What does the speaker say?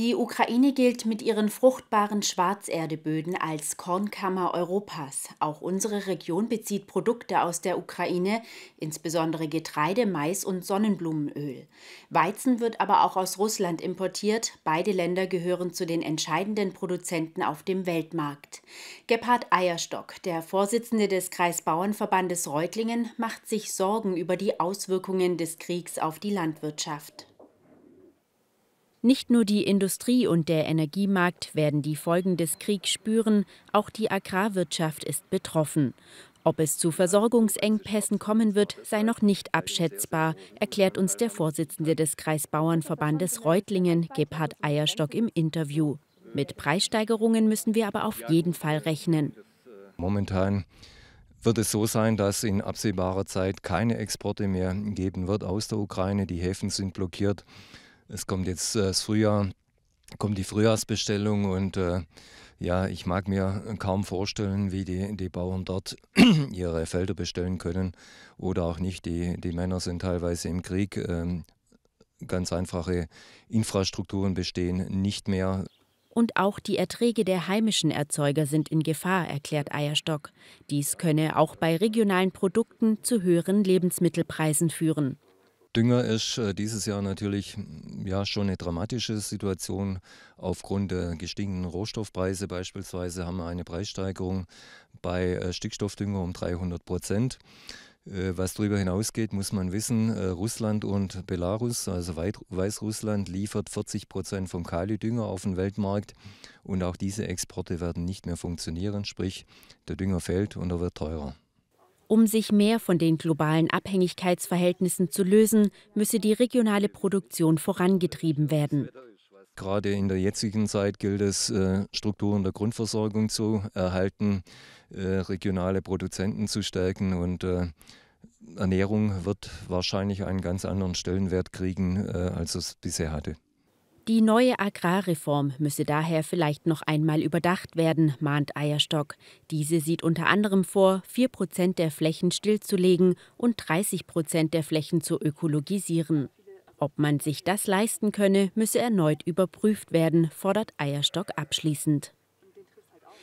Die Ukraine gilt mit ihren fruchtbaren Schwarzerdeböden als Kornkammer Europas. Auch unsere Region bezieht Produkte aus der Ukraine, insbesondere Getreide, Mais und Sonnenblumenöl. Weizen wird aber auch aus Russland importiert. Beide Länder gehören zu den entscheidenden Produzenten auf dem Weltmarkt. Gebhard Eierstock, der Vorsitzende des Kreisbauernverbandes Reutlingen, macht sich Sorgen über die Auswirkungen des Kriegs auf die Landwirtschaft. Nicht nur die Industrie und der Energiemarkt werden die Folgen des Kriegs spüren, auch die Agrarwirtschaft ist betroffen. Ob es zu Versorgungsengpässen kommen wird, sei noch nicht abschätzbar, erklärt uns der Vorsitzende des Kreisbauernverbandes Reutlingen, Gebhard Eierstock, im Interview. Mit Preissteigerungen müssen wir aber auf jeden Fall rechnen. Momentan wird es so sein, dass in absehbarer Zeit keine Exporte mehr geben wird aus der Ukraine. Die Häfen sind blockiert. Es kommt jetzt äh, das Frühjahr, kommt die Frühjahrsbestellung und äh, ja, ich mag mir kaum vorstellen, wie die, die Bauern dort ihre Felder bestellen können oder auch nicht. Die, die Männer sind teilweise im Krieg. Ähm, ganz einfache Infrastrukturen bestehen nicht mehr. Und auch die Erträge der heimischen Erzeuger sind in Gefahr, erklärt Eierstock. Dies könne auch bei regionalen Produkten zu höheren Lebensmittelpreisen führen. Dünger ist äh, dieses Jahr natürlich ja, schon eine dramatische Situation. Aufgrund der gestiegenen Rohstoffpreise beispielsweise haben wir eine Preissteigerung bei äh, Stickstoffdünger um 300 Prozent. Äh, was darüber hinausgeht, muss man wissen, Russland und Belarus, also Weißrussland, liefert 40 Prozent vom Kali-Dünger auf den Weltmarkt und auch diese Exporte werden nicht mehr funktionieren, sprich der Dünger fällt und er wird teurer. Um sich mehr von den globalen Abhängigkeitsverhältnissen zu lösen, müsse die regionale Produktion vorangetrieben werden. Gerade in der jetzigen Zeit gilt es, äh, Strukturen der Grundversorgung zu erhalten, äh, regionale Produzenten zu stärken und äh, Ernährung wird wahrscheinlich einen ganz anderen Stellenwert kriegen, als es bisher hatte. Die neue Agrarreform müsse daher vielleicht noch einmal überdacht werden, mahnt Eierstock. Diese sieht unter anderem vor, 4 Prozent der Flächen stillzulegen und 30 Prozent der Flächen zu ökologisieren. Ob man sich das leisten könne, müsse erneut überprüft werden, fordert Eierstock abschließend.